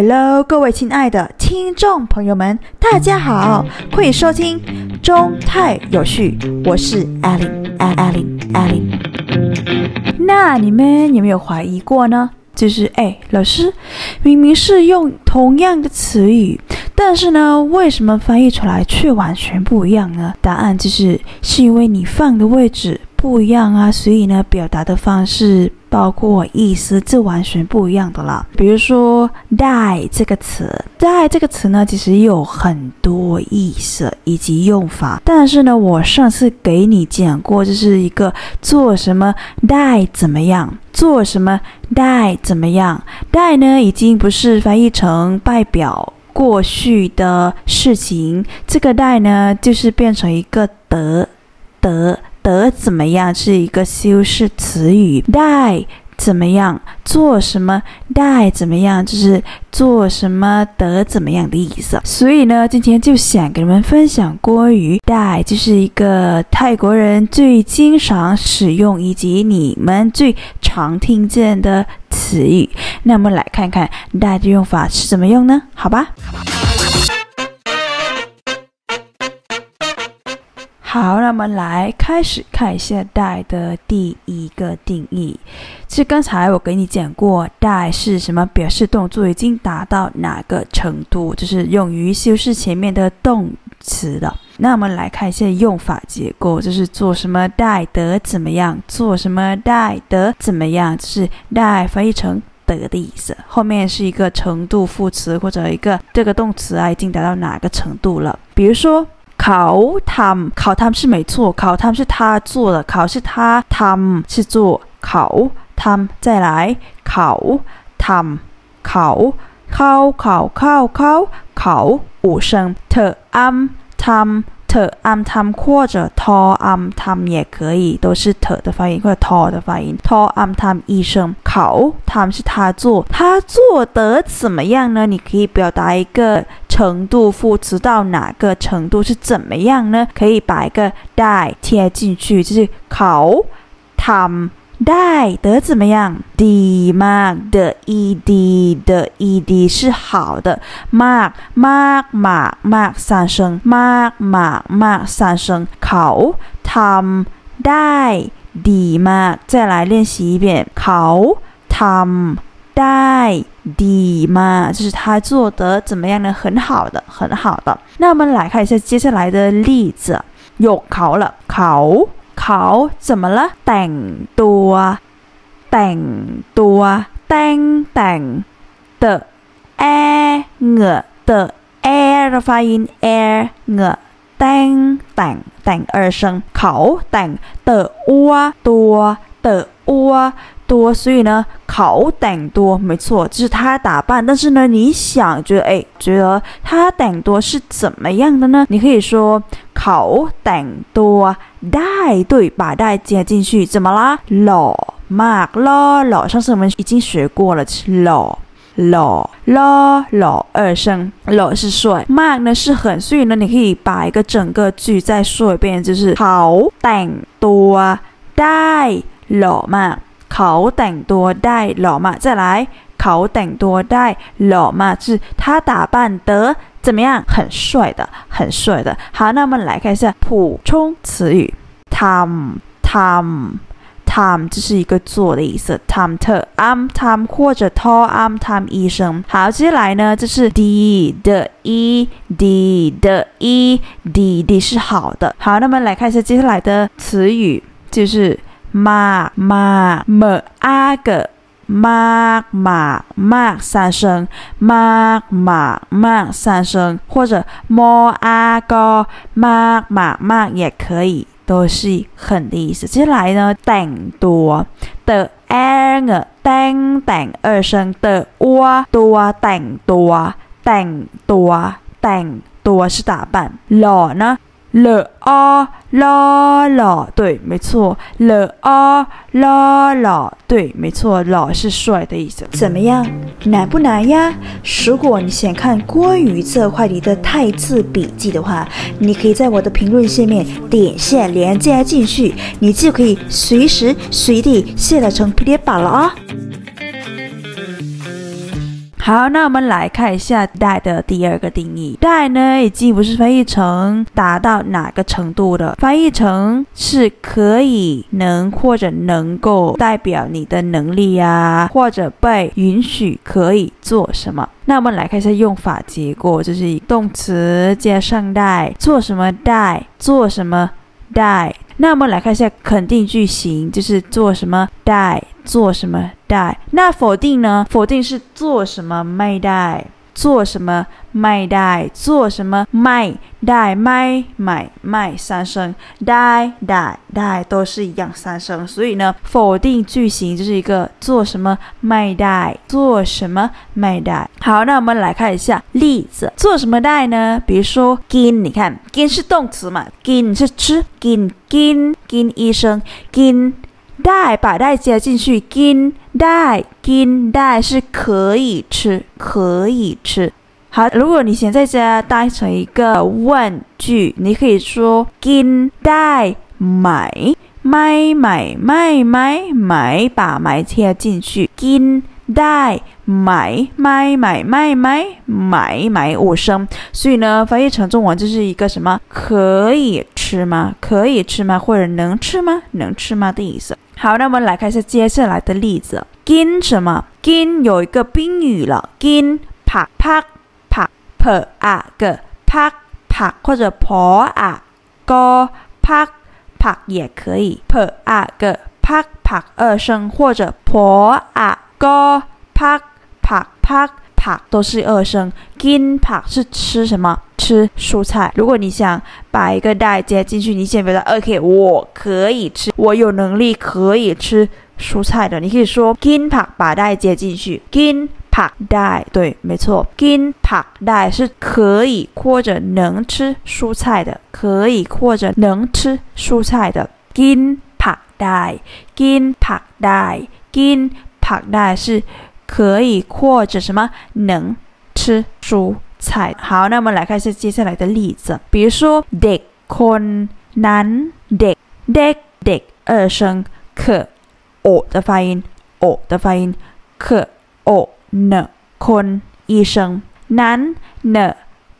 Hello，各位亲爱的听众朋友们，大家好，欢迎收听中泰有序，我是 Allen，Allen，Allen。那你们有没有怀疑过呢？就是哎，老师，明明是用同样的词语，但是呢，为什么翻译出来却完全不一样呢？答案就是是因为你放的位置不一样啊，所以呢，表达的方式。包括意思这完全不一样的了。比如说 “die” 这个词，“die” 这个词呢，其实有很多意思以及用法。但是呢，我上次给你讲过，就是一个做什么 “die” 怎么样，做什么 “die” 怎么样。“die” 呢，已经不是翻译成代表过去的事情，这个 “die” 呢，就是变成一个得得。得怎么样是一个修饰词语，die 怎么样做什么，die 怎么样就是做什么得怎么样的意思。所以呢，今天就想给你们分享关于 die，就是一个泰国人最经常使用以及你们最常听见的词语。那我们来看看 die 的用法是怎么用呢？好吧。好，那么来开始看一下 die 的第一个定义。其实刚才我给你讲过，die 是什么？表示动作已经达到哪个程度，就是用于修饰前面的动词的。那我们来看一下用法结构，就是做什么 die 得怎么样，做什么 die 得怎么样，就是 die 翻译成得的意思，后面是一个程度副词或者一个这个动词啊，已经达到哪个程度了？比如说。考他们，考他们是没错，考他们是他做的，考是他，他们是做，考他们再来，考他们，考考考考考考五声，t am tam t am tam 或者 t am tam 也可以，都是 t 的发音或者 t 的发音，t am tam 一声，考他们是他做，他做的怎么样呢？你可以表达一个。程度副词到哪个程度是怎么样呢？可以把一个 die 贴进去，就是考他们 die 的怎么样？d mark 的 ed 的 ed 是好的，mark mark mark mark 三声，mark mark mark 三声，考他们 die d mark 再来练习一遍，考他们 die。D 嘛，就是他做得怎么样呢？很好的，很好的。那我们来看一下接下来的例子，又考了，考考怎么了？等多，等多，等等的 a ng 的 a 的发音 a ng 等等等二声，考等的 u 多的 u。多，所以呢，考等多，没错，就是他打扮。但是呢，你想觉得，哎，觉得他等多是怎么样的呢？你可以说考等多带，对，把带接进去，怎么啦？老 mark 老老，上次我们已经学过了，老老老老二声，老是帅，mark 呢是很，所以呢，你可以把一个整个句再说一遍，就是考等多带老 mark。เขาแต่งตัวได้หล่อมาก再来เขาแต่งตัวได้หล่อมาก就是他打扮得怎么样很帅的很帅的好那我们来看一下补充词语ทำทำทำ这是一个做的意思ทำเธอ am ทำ或者 t am ทำ一声好接下来呢这是 d 的 e d 的 e d d 是好的好那么来看一下接下来的词语就是 妈妈กมาก，more ag，มา，三声，妈妈ก，三声，或者 more ag，也可以，都是很的意思。接下来呢，等多的งตัว，二声，的ต多等多等多等多，是打扮。老呢？了啊啦啦，对，没错。了啊啦啦，对，没错。老是帅的意思。怎么样，难不难呀？如果你想看关于这块里的泰字笔记的话，你可以在我的评论下面点下连接进去，你就可以随时随地下载成 PDF 了啊。好，那我们来看一下 die 的第二个定义。die 呢，已经不是翻译成达到哪个程度的，翻译成是可以、能或者能够代表你的能力呀，或者被允许可以做什么。那我们来看一下用法结果，就是动词加上 die，做什么 die，做什么 die。那我们来看一下肯定句型，就是做什么 die，做什么 die？。那否定呢？否定是做什么 my die。做什么卖带？做什么 may die may 买卖三声，die die die 都是一样三声。所以呢，否定句型就是一个做什么卖带？做什么卖带？好，那我们来看一下例子，做什么 die 呢？比如说 gin，你看 gin 是动词嘛，gin 是吃，gin gin gin 一声 gin。带把带加进去，gin 带 gin 带是可以吃，可以吃。好，如果你现在加当成一个问句，你可以说 gin 带买买买买买买，把买加进去，gin 带买买买买买买买五声。所以呢，翻译成中文就是一个什么？可以吃吗？可以吃吗？或者能吃吗？能吃吗的意思。好，那我们来看一下接下来的例子。gin 什么？gin 有一个宾语了。gin 拍拍拍拍啊个拍拍或者婆啊个拍拍也可以。拍啊个拍拍二声或者婆啊个拍拍拍拍都是二声。Gin 拍是吃什么？吃蔬菜。如果你想把一个带接进去，你先别说 OK，我可以吃，我有能力可以吃蔬菜的。你可以说 Gin 拍把带接进去，Gin 拍带，对，没错，Gin 拍带是可以或者能吃蔬菜的，可以或者能吃蔬菜的。Gin 拍带，Gin 拍带，Gin 拍带是可以或者什么能吃蔬菜。好，那我们来看一下接下来的例子，比如说 dek kon nan dek dek dek 二声 k o 的发音，o 的发音 k o n kon 一声 nan n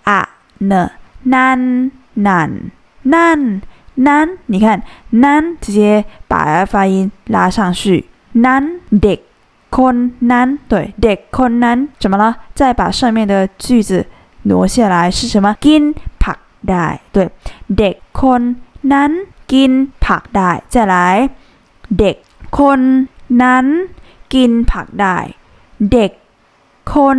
a n nan nan nan nan，你看 nan 直接把发音拉上去 nan dek。 คนนั้น对เด็กคนนั้น怎么了？再把上面的句子挪下来是什么？gin ผักได้对เด็กคนนั้นกินผักได้再来เด็กคนนั้นกินผักได้เด็กคน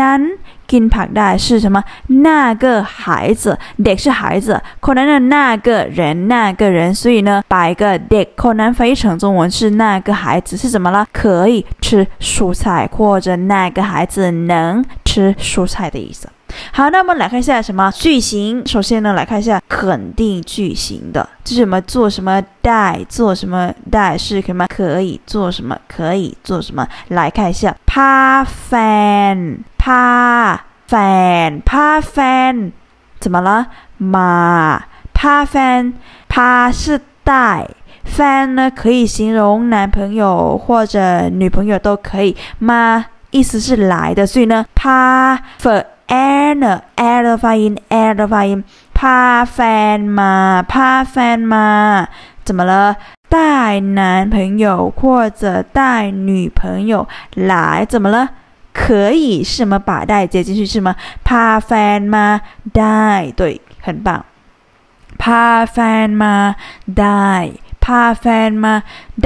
นั้น กินผักได้是什么？那个孩子，เด็ก是孩子，คนนั้น的那个人，那个人，所以呢，把一个เด็กคนนั้น翻译成中文是那个孩子是怎么了？可以吃蔬菜，或者那个孩子能吃蔬菜的意思。 好，那我们来看一下什么句型。首先呢，来看一下肯定句型的，就是什么做什么带，做什么带是什么可以做什么可以做什么。来看一下，pa fan，pa fan，pa fan，怎么了？嘛，pa fan，pa 是带，fan 呢可以形容男朋友或者女朋友都可以。嘛，意思是来的，所以呢，pa for。，air 呢？air 的发音，air 的发音，pa fan 嘛，pa fan 嘛，怎么了？带男朋友或者带女朋友来，怎么了？可以是么？把带接进去是吗？pa fan 吗？die 对，很棒。pa fan 吗？die。พาแฟนมา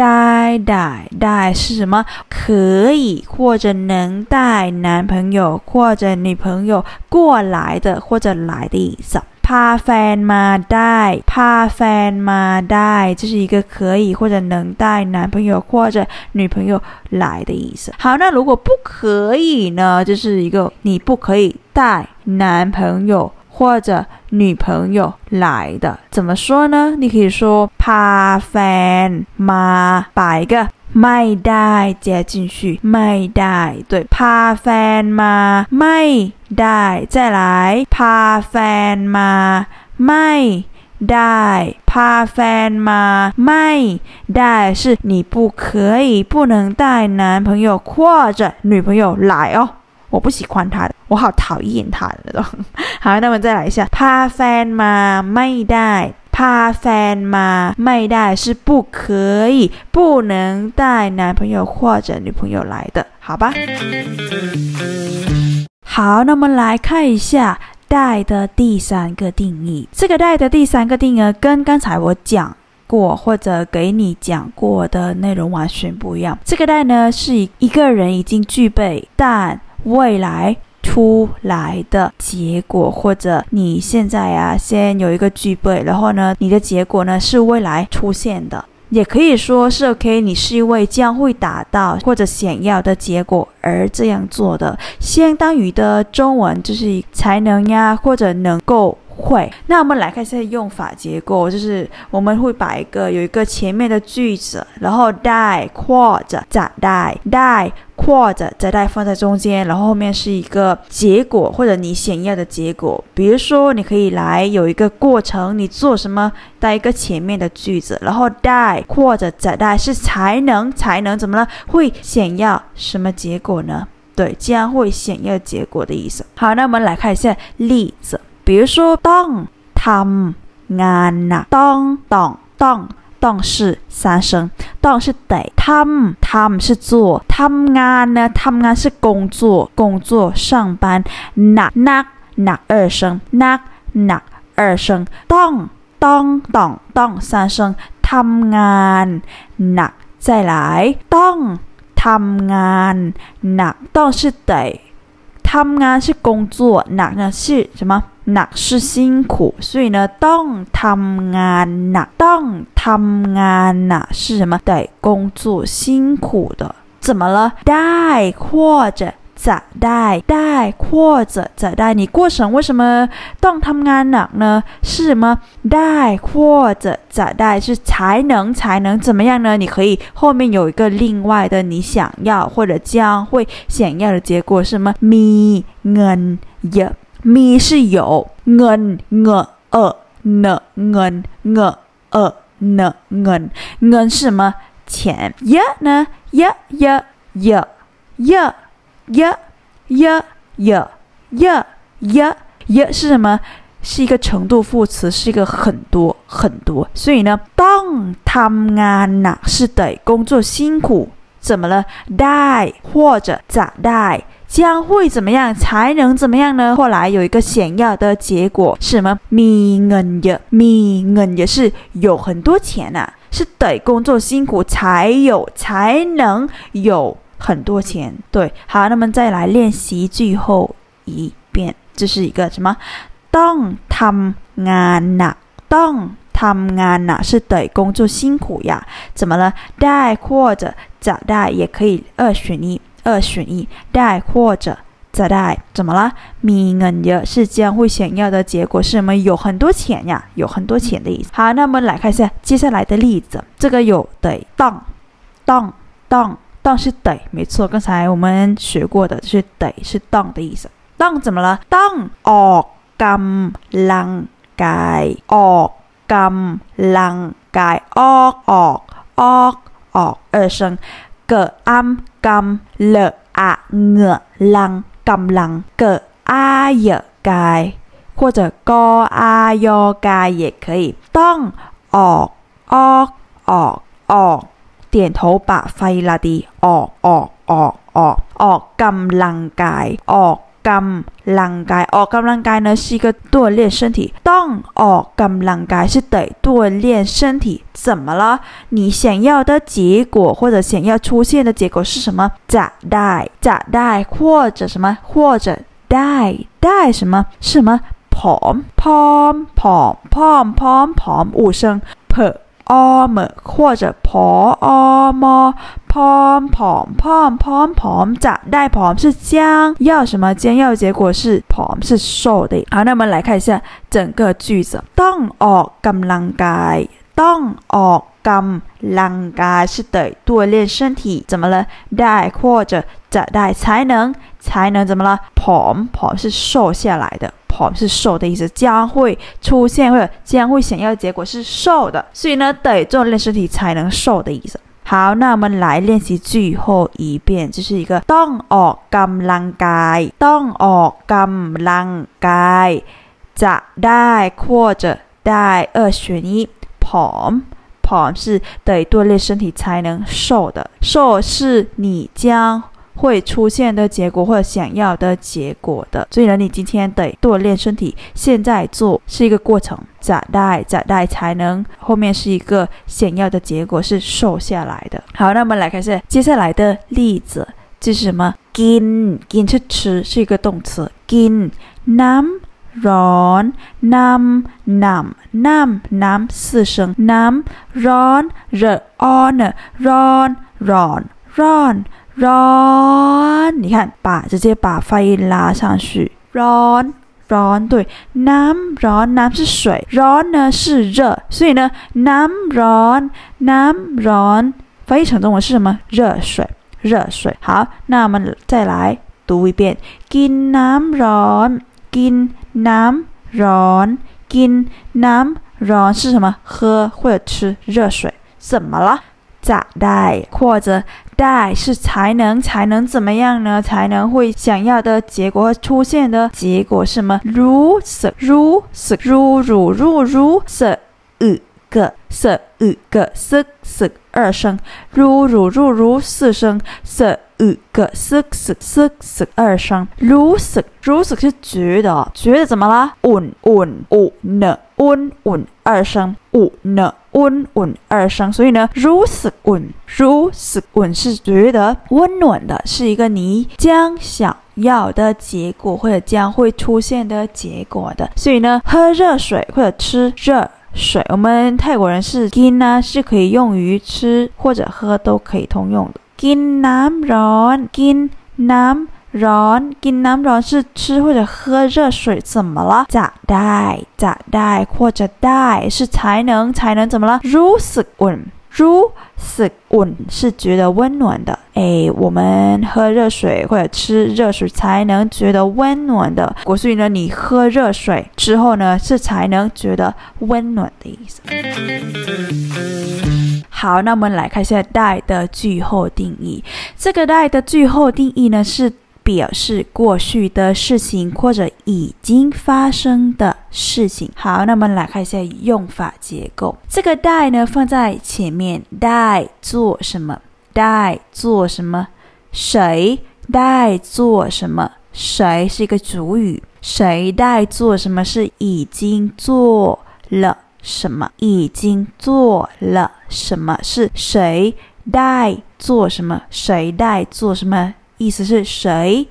ได้怕烦吗？带带带是什么？可以或者能带男朋友或者女朋友过来的或者来的意思。怕烦吗？带怕烦吗？带这是一个可以或者能带男朋友或者女朋友来的意思。好，那如果不可以呢？就是一个你不可以带男朋友。 或者女朋友来的，怎么说呢？你可以说怕烦吗？把一个ไม่ได้加进去，ไม่ได้对，怕烦吗？ไม่ได้再来，怕烦吗？ไม่ได้怕烦吗？ไม่ได้是你不可以，不能带男朋友或者女朋友来哦。 我不喜欢他的，我好讨厌他的那种。好，那么再来一下，พาแฟนมาไม่ได้พาแฟนมาไม่ได้是不可以，不能带男朋友或者女朋友来的，好吧？好，那我们来看一下带的第三个定义。这个带的第三个定义跟刚才我讲过或者给你讲过的内容完全不一样。这个带呢是一个人已经具备，但 未来出来的结果，或者你现在啊先有一个具备，然后呢你的结果呢是未来出现的。也可以说是 OK，你是因为将会达到或者想要的结果而这样做的。相当于的中文就是才能呀，或者能够会。那我们来看一下用法结构，就是我们会把一个有一个前面的句子，然后带或者再带带。或者再带放在中间，然后后面是一个结果或者你想要的结果。比如说，你可以来有一个过程，你做什么带一个前面的句子，然后带或者再带是才能才能怎么了？会想要什么结果呢？对，将会想要结果的意思。好，那我们来看一下例子，比如说当他们安呐，当当当。当是三声，当是得，他们他们是做，他们安呢，他们安是工作，工作上班，那那那二声，那那二声，当当当当三声，他们安那再来，当他们安那当是得。他们啊是工作，哪呢是什么？哪是辛苦，所以呢，当他们啊那当他们啊那是什么？对，工作辛苦的，怎么了？？die 或者。จะได้ได้或者จะได้你过程为什么ต้องทำงานหนัก呢是什么ได้或者จะได้是才能才能怎么样呢你可以后面有一个另外的你想要或者将会想要的结果是什么มีเงินเยอะมี是有เงินเงอเอเนเงินเงอเอเนเงินเงิน是什么钱เยอะ呢เยอะเยอะเยอะเยอะ 呀呀呀呀呀呀是什么？是一个程度副词，是一个很多很多。所以呢，当他们啊是得工作辛苦，怎么了？ได้或者咋ได้将会怎么样？才能怎么样呢？后来有一个想要的结果是什么？มีเงินเยอะมีเงิน也是有很多钱呐，是得工作辛苦才有才能有。 很多钱，对，好，那么再来练习最后一遍，这是一个什么？当他们安呐，当他们安呐，是得工作辛苦呀？怎么了？ได้或者จะได้也可以二选一，二选一，ได้或者จะได้，怎么了？มีเงินเยอะ是将会想要的结果是什么？有很多钱呀，有很多钱的意思。好，那么来看一下接下来的例子，这个有得当当当。当 是得，没错，刚才我们学过的是得是当的意思。当怎么了？当ออกกำลังกายออกกำลังกายออกออกออกออก二声เกิดอัมกำเลอะเหงือลังกำลังเกิดอาเยกาย或者กออายอกาย也可以ต้องออ กออกออกออก点头把发音拉低，哦哦哦哦哦，กำลังกายออกกำลังกายออกกำลังกาย呢是一个锻炼身体，当ออกกำลังกาย是得锻炼身体，怎么了？你想要的结果或者想要出现的结果是什么？จะได้จะได้或者什么或者ได้ได้什么是什么？ผอมผอมผอมผอมผอมผอม五声 p อม或者พอมพอมผอมผอมผอมผอมจะได้ผอม是将要什么将要结果是ผอม是瘦的好那我们来看一下整个句子ต้องออกกำลังกายต้องออกกำลังกาย是得锻炼身体怎么了ได้或者 จะได้才能才能怎么了ผอมผอม是瘦下来的ผ是瘦的意思，将会出现或者将会想要的结果是瘦的，所以呢，得锻炼身体才能瘦的意思。 好，那我们来练习最后一遍，这是一个ต้องออกกำลังกายต้องออกกำลังกายจะได้或者ได้二选一ผอมผอม是得锻炼身体才能瘦的，瘦是你将 会出现的结果或者想要的结果的，所以呢，你今天得锻炼身体，现在做是一个过程，咋带咋带才能后面是一个想要的结果是瘦下来的。好，那我们来看一下接下来的例子，这是什么？gin gin 是吃，是一个动词，gin nam ron nam nam nam nam 四声 nam ron r on ron ron ron。ร้อน 你看，把直接把发音拉上去。ร้อนร้อน对，น้ำร้อนน้ำ是水，ร้อน呢是热，所以呢，น้ำร้อนน้ำร้อน翻译成中文是什么？热水，热水。好，那我们再来读一遍。กินน้ำร้อน，กินน้ำร้อน，กินน้ำร้อน是什么？喝或者吃热水。怎么了？咋ได้或者 ได้是才能才能怎么样呢？才能会想要的结果出现的结果是什么？如是如是如如如如是五个是五个是是二声，如如如如四声是五个是是是是二声，如是如是是觉得觉得怎么了？稳稳五呢？温稳二声，五呢？温稳二声，所以呢，如此稳，如此稳是觉得温暖的，是一个你将想要的结果或者将会出现的结果的。所以呢，喝热水或者吃热水，我们泰国人是 gin 呢，是可以用于吃或者喝都可以通用的。gin nam ron gin nam。 ร้อนกินน้ำร้อน是吃或者喝热水怎么了จะได้จะได้或者ได้是才能才能怎么了รู้สึกอุ่นรู้สึกอุ่น是觉得温暖的哎我们喝热水或者吃热水才能觉得温暖的所以呢你喝热水之后呢是才能觉得温暖的意思好那我们来看一下带的句后定义这个带的句后定义呢是 表示过去的事情或者已经发生的事情。好，那我们来看一下用法结构。这个带呢放在前面，带做什么？带做什么？谁带做什么？谁是一个主语？谁带做什么？是已经做了什么？已经做了什么？是谁带做什么？谁带做什么？意思是谁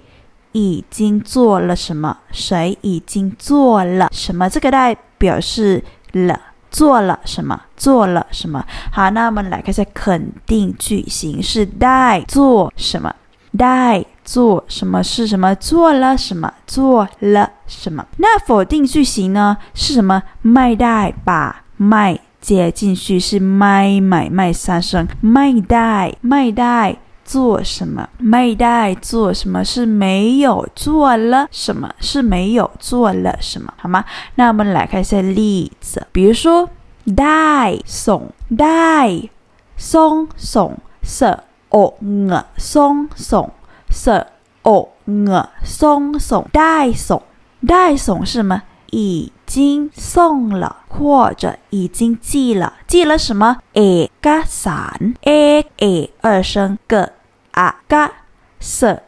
已经做了什么？谁已经做了什么？这个代表示了做了什么？做了什么？好，那我们来看一下肯定句型是带做什么？带做什么是什么？做了什么？做了什么？那否定句型呢？是什么？卖带把卖接进去是卖买卖三声，卖带卖带。做什么？没带做什么？是没有做了什么？是没有做了什么？好吗？那我们来看一下例子，比如说带送带送送是哦呃送送是哦呃送送带送带送是什么？已经送了或者已经寄了，寄了什么？一个伞，a a 二声个。啊嘎是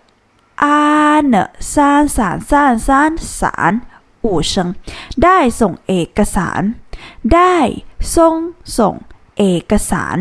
啊呢三三三三三五声ได้ส่งเอกสารได้ส่งส่งเอกสาร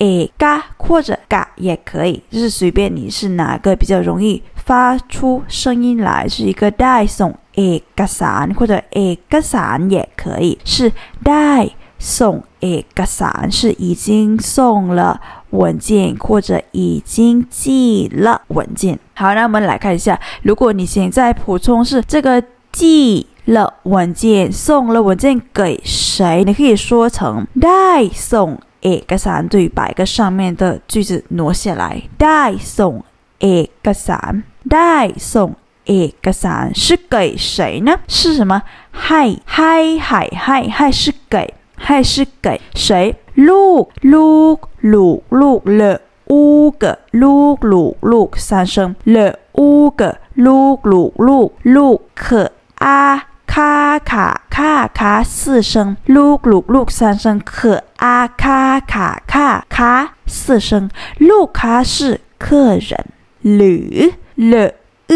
เอก或者嘎也可以，就是随便你是哪个比较容易发出声音来，是一个ได้ส่งเอกสาร或者เอกสาร也可以，是ได้送เอกสาร是已经送了 文件或者已经寄了文件。好，那我们来看一下，如果你现在补充是这个寄了文件、送了文件给谁，你可以说成ได้送เอกสาร对，把一个上面的句子挪下来，ได้送เอกสารได้送เอกสาร是给谁呢？是什么？ให้ให้ให้ให้ให้是给。还是给谁？ ลูกลูกลูลู了五个ลูกลูลู三声了五个ลูกลูลูลู可啊卡卡卡卡四声ลูกลูลู三声可啊卡卡卡卡四声ลูกค้า是客人หรือ了呃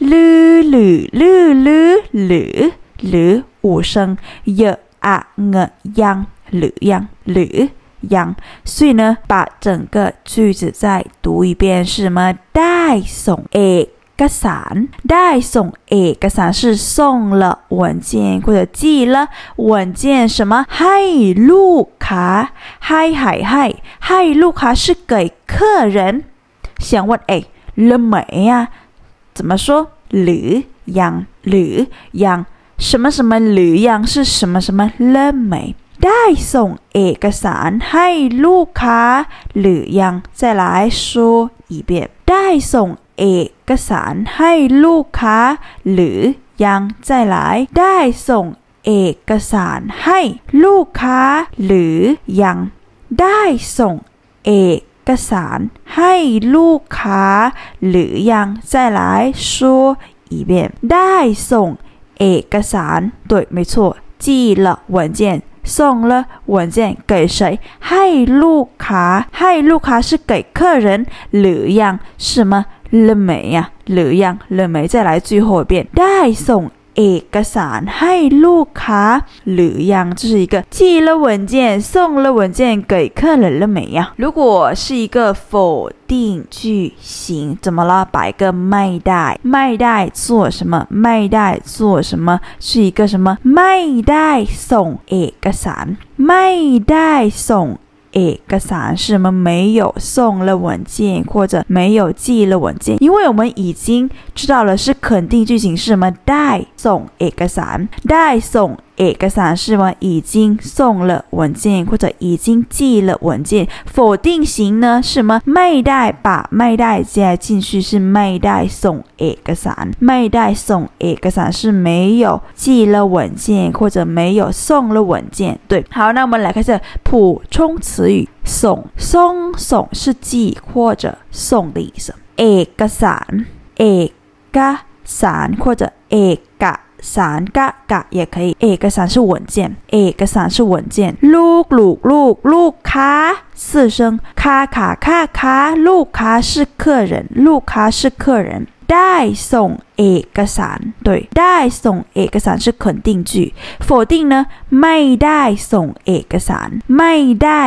噜噜噜噜噜噜五声呀啊呃央 噜央噜央，所以呢，把整个句子再读一遍是什么？ได้ส่งเอกสารได้ส่งเอกสาร是送了文件或者寄了文件什么？ให้ลูกค้าให้ให้ให้ให้ลูกค้า是给客人。想问哎了没呀？怎么说？หรือยังหรือยัง什么什么หรือยัง是什么什么了没？ ได้ส่งเอกสารให้ลูกค้าหรือยัง再来说一遍ได้ส่งเอกสารให้ลูกค้าหรือยัง再来ได้ส่งเอกสารให้ลูกค้าหรือยังได้ส่งเอกสารให้ลูกค้าหรือยัง再来说一遍ได้ส่งเอกสาร对没错寄了文件 送了文件给谁？ให้ลูกค้าให้ลูกค้า是给客人หรือยัง是吗？了没呀？หรือยัง了没？再来最后一遍，ได้ส่ง เอกสารให้ลูกค้าหรือยัง这是一个寄了文件送了文件给客人了没呀？如果是一个否定句型，怎么了？把一个ไม่ได้ไม่ได้做什么？ไม่ได้做什么？是一个什么？ไม่ได้ส่งเอกสารไม่ไ เอกสาร是什么？没有送了文件，或者没有寄了文件。因为我们已经知道了，是肯定句型是什么？带送เอกสาร，带送。เอกสาร是吗？已经送了文件或者已经寄了文件。否定型呢是什么？ไม่ได้把ไม่ได้加进去是ไม่ได้ส่งเอกสารไม่ได้ส่งเอกสาร是没有寄了文件或者没有送了文件。对，好，那我们来看下补充词语。ส่ง送送是寄或者送的意思。เอกสารเอกสาร或者เอก สารกะกะ也可以。เอกสาร是文件，เอกสาร是文件。ลูกลูกลูกลูกค้า四声，卡卡卡卡，ลูกค้า是客人，ลูกค้า是客人。 ได้ส่งเอกสาร对ได้ส่งเอกสาร是肯定句否定呢ไม่ได้ส่งเอกสารไม่ได้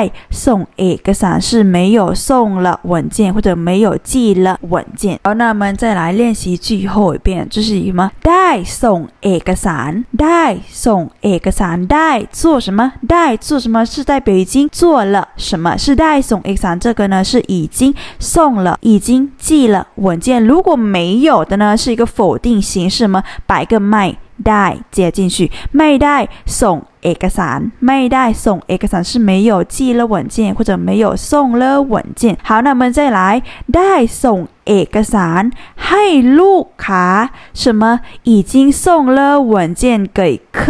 ส่งเอกสาร是没有送了文件或者没有寄了文件好那我们再来练习句后一遍这是什么ได้ส่งเอกสารได้ส่งเอกสารได้做什么ได้做什么是代表已经做了什么是ได้ส่งเอกสาร这个呢是已经送了已经寄了文件如果没有 的呢是一个否定形式吗？把一个ไม่ได้接进去，ไม่ได้ส่งเอกสารไม่ได้ส่งเอกสาร是没有寄了文件或者没有送了文件。好，那我们再来ได้ส่งเอกสารให้ลูกค้า什么？已经送了文件给客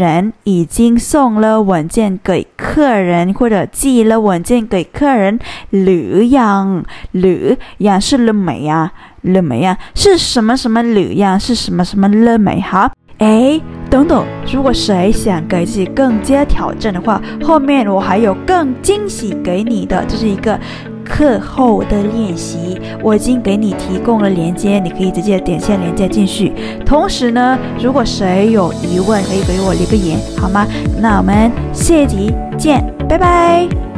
人，已经送了文件给客人或者寄了文件给客人。หรือยังหรือยัง是了没呀？ 了没呀是什么什么了呀是什么什么了没好哎等等如果谁想给自己更加挑战的话后面我还有更惊喜给你的这是一个课后的练习我已经给你提供了连接你可以直接点下连接进去。同时呢如果谁有疑问可以给我留个言好吗？那我们下一集见拜拜。